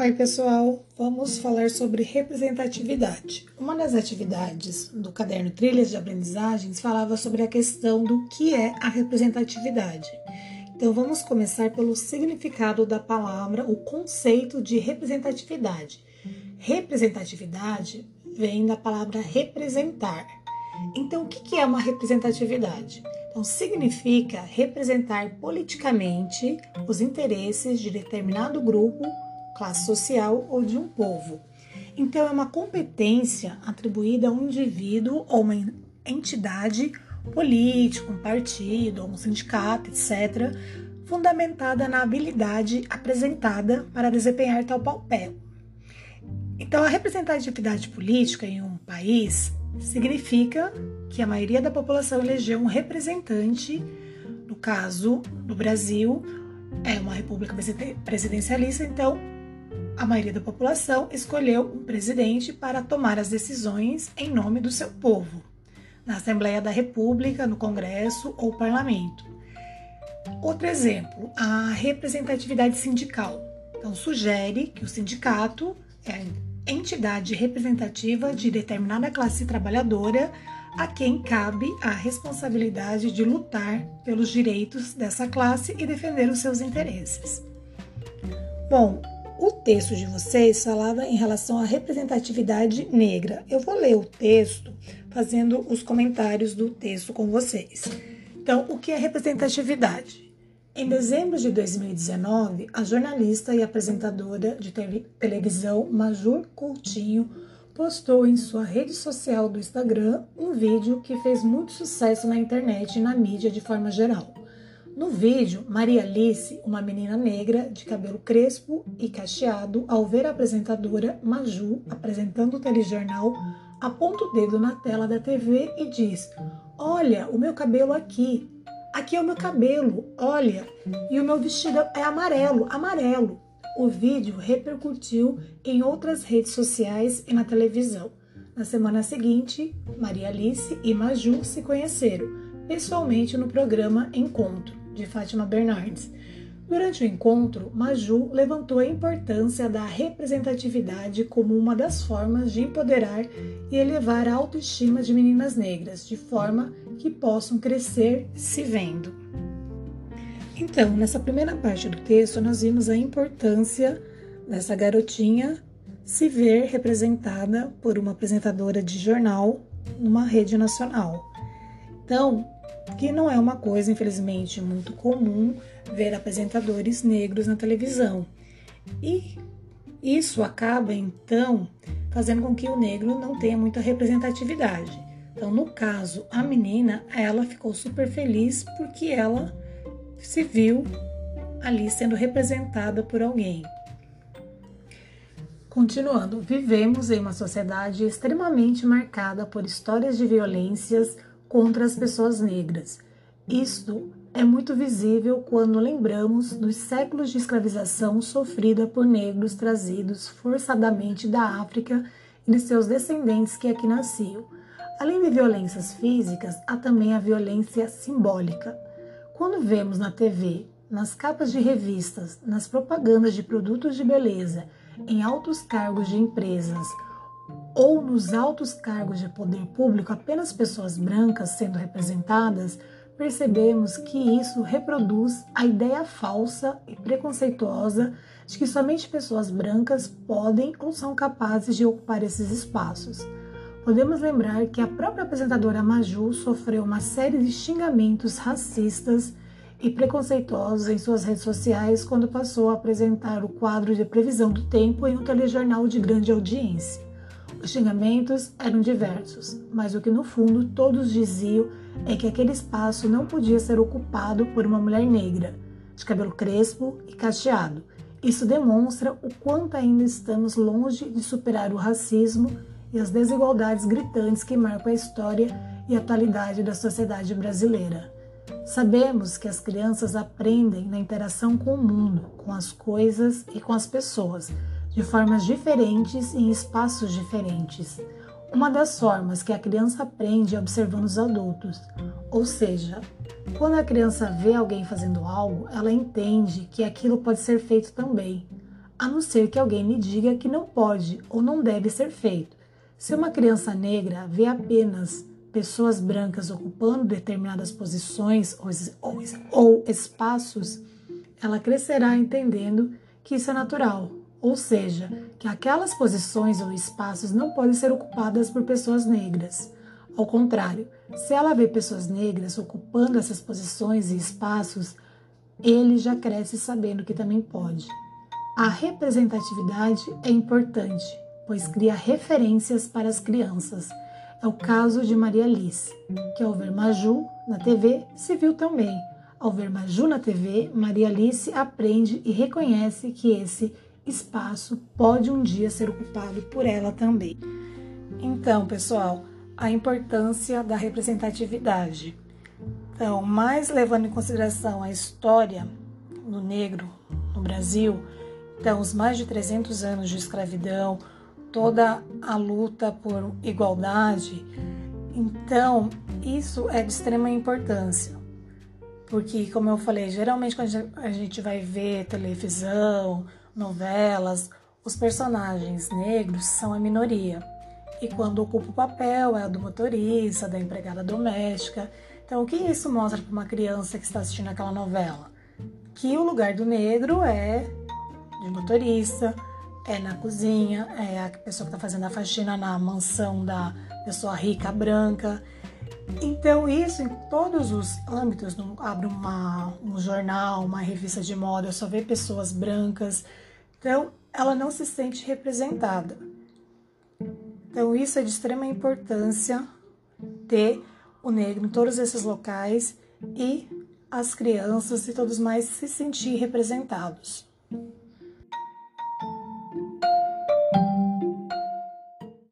Oi, pessoal! Vamos falar sobre representatividade. Uma das atividades do caderno Trilhas de Aprendizagens falava sobre a questão do que é a representatividade. Então, vamos começar pelo significado da palavra, o conceito de representatividade. Representatividade vem da palavra representar. Então, o que é uma representatividade? Então, significa representar politicamente os interesses de determinado grupo, classe social ou de um povo. Então, é uma competência atribuída a um indivíduo ou uma entidade política, um partido, um sindicato, etc., fundamentada na habilidade apresentada para desempenhar tal papel. Então, a representatividade política em um país significa que a maioria da população elegeu um representante, no caso do Brasil, é uma república presidencialista, então a maioria da população escolheu um presidente para tomar as decisões em nome do seu povo, na Assembleia da República, no Congresso ou Parlamento. Outro exemplo, a representatividade sindical. Então, sugere que o sindicato é entidade representativa de determinada classe trabalhadora a quem cabe a responsabilidade de lutar pelos direitos dessa classe e defender os seus interesses. Bom, texto de vocês falava em relação à representatividade negra. Eu vou ler o texto fazendo os comentários do texto com vocês. Então, o que é representatividade? Em dezembro de 2019, a jornalista e apresentadora de televisão Majur Coutinho postou em sua rede social do Instagram um vídeo que fez muito sucesso na internet e na mídia de forma geral. No vídeo, Maria Alice, uma menina negra de cabelo crespo e cacheado, ao ver a apresentadora Maju apresentando o telejornal, aponta o dedo na tela da TV e diz: Olha, o meu cabelo aqui, Aqui é o meu cabelo, olha. E o meu vestido é amarelo, amarelo. O vídeo repercutiu em outras redes sociais e na televisão. Na semana seguinte, Maria Alice e Maju se conheceram pessoalmente no programa Encontro, de Fátima Bernardes. Durante o encontro, Maju levantou a importância da representatividade como uma das formas de empoderar e elevar a autoestima de meninas negras, de forma que possam crescer se vendo. Então, nessa primeira parte do texto, nós vimos a importância dessa garotinha se ver representada por uma apresentadora de jornal numa rede nacional. Então, que não é uma coisa, infelizmente, muito comum ver apresentadores negros na televisão. E isso acaba, então, fazendo com que o negro não tenha muita representatividade. Então, no caso, a menina, ela ficou super feliz porque ela se viu ali sendo representada por alguém. Continuando, vivemos em uma sociedade extremamente marcada por histórias de violências contra as pessoas negras. Isto é muito visível quando lembramos dos séculos de escravização sofrida por negros trazidos forçadamente da África e de seus descendentes que aqui nasciam. Além de violências físicas, há também a violência simbólica. Quando vemos na TV, nas capas de revistas, nas propagandas de produtos de beleza, em altos cargos de empresas ou nos altos cargos de poder público apenas pessoas brancas sendo representadas, percebemos que isso reproduz a ideia falsa e preconceituosa de que somente pessoas brancas podem ou são capazes de ocupar esses espaços. Podemos lembrar que a própria apresentadora Maju sofreu uma série de xingamentos racistas e preconceituosos em suas redes sociais quando passou a apresentar o quadro de previsão do tempo em um telejornal de grande audiência. Os xingamentos eram diversos, mas o que no fundo todos diziam é que aquele espaço não podia ser ocupado por uma mulher negra, de cabelo crespo e cacheado. Isso demonstra o quanto ainda estamos longe de superar o racismo e as desigualdades gritantes que marcam a história e a atualidade da sociedade brasileira. Sabemos que as crianças aprendem na interação com o mundo, com as coisas e com as pessoas, de formas diferentes e em espaços diferentes. Uma das formas que a criança aprende é observando os adultos, ou seja, quando a criança vê alguém fazendo algo, ela entende que aquilo pode ser feito também. a não ser que alguém me diga que não pode ou não deve ser feito. Se uma criança negra vê apenas pessoas brancas ocupando determinadas posições ou, ou, espaços, ela crescerá entendendo que isso é natural, ou seja, que aquelas posições ou espaços não podem ser ocupadas por pessoas negras. Ao contrário, se ela vê pessoas negras ocupando essas posições e espaços, ele já cresce sabendo que também pode. A representatividade é importante, pois cria referências para as crianças. É o caso de Maria Alice, que ao ver Maju na TV se viu também. Ao ver Maju na TV, Maria Alice aprende e reconhece que esse espaço pode um dia ser ocupado por ela também. Então, pessoal, a importância da representatividade. Então, mais levando em consideração a história do negro no Brasil, então os mais de 300 anos de escravidão, toda a luta por igualdade, então isso é de extrema importância. Porque, como eu falei, geralmente quando a gente vai ver televisão, novelas, os personagens negros são a minoria e quando ocupa o papel é a do motorista, da empregada doméstica. Então, o que isso mostra para uma criança que está assistindo aquela novela? Que o lugar do negro é de motorista, é na cozinha, é a pessoa que está fazendo a faxina na mansão da pessoa rica branca. Então, isso em todos os âmbitos, não abre uma, um jornal, uma revista de moda, só vê pessoas brancas. Então, ela não se sente representada. Então, isso é de extrema importância ter o negro em todos esses locais e as crianças e todos mais se sentir representados.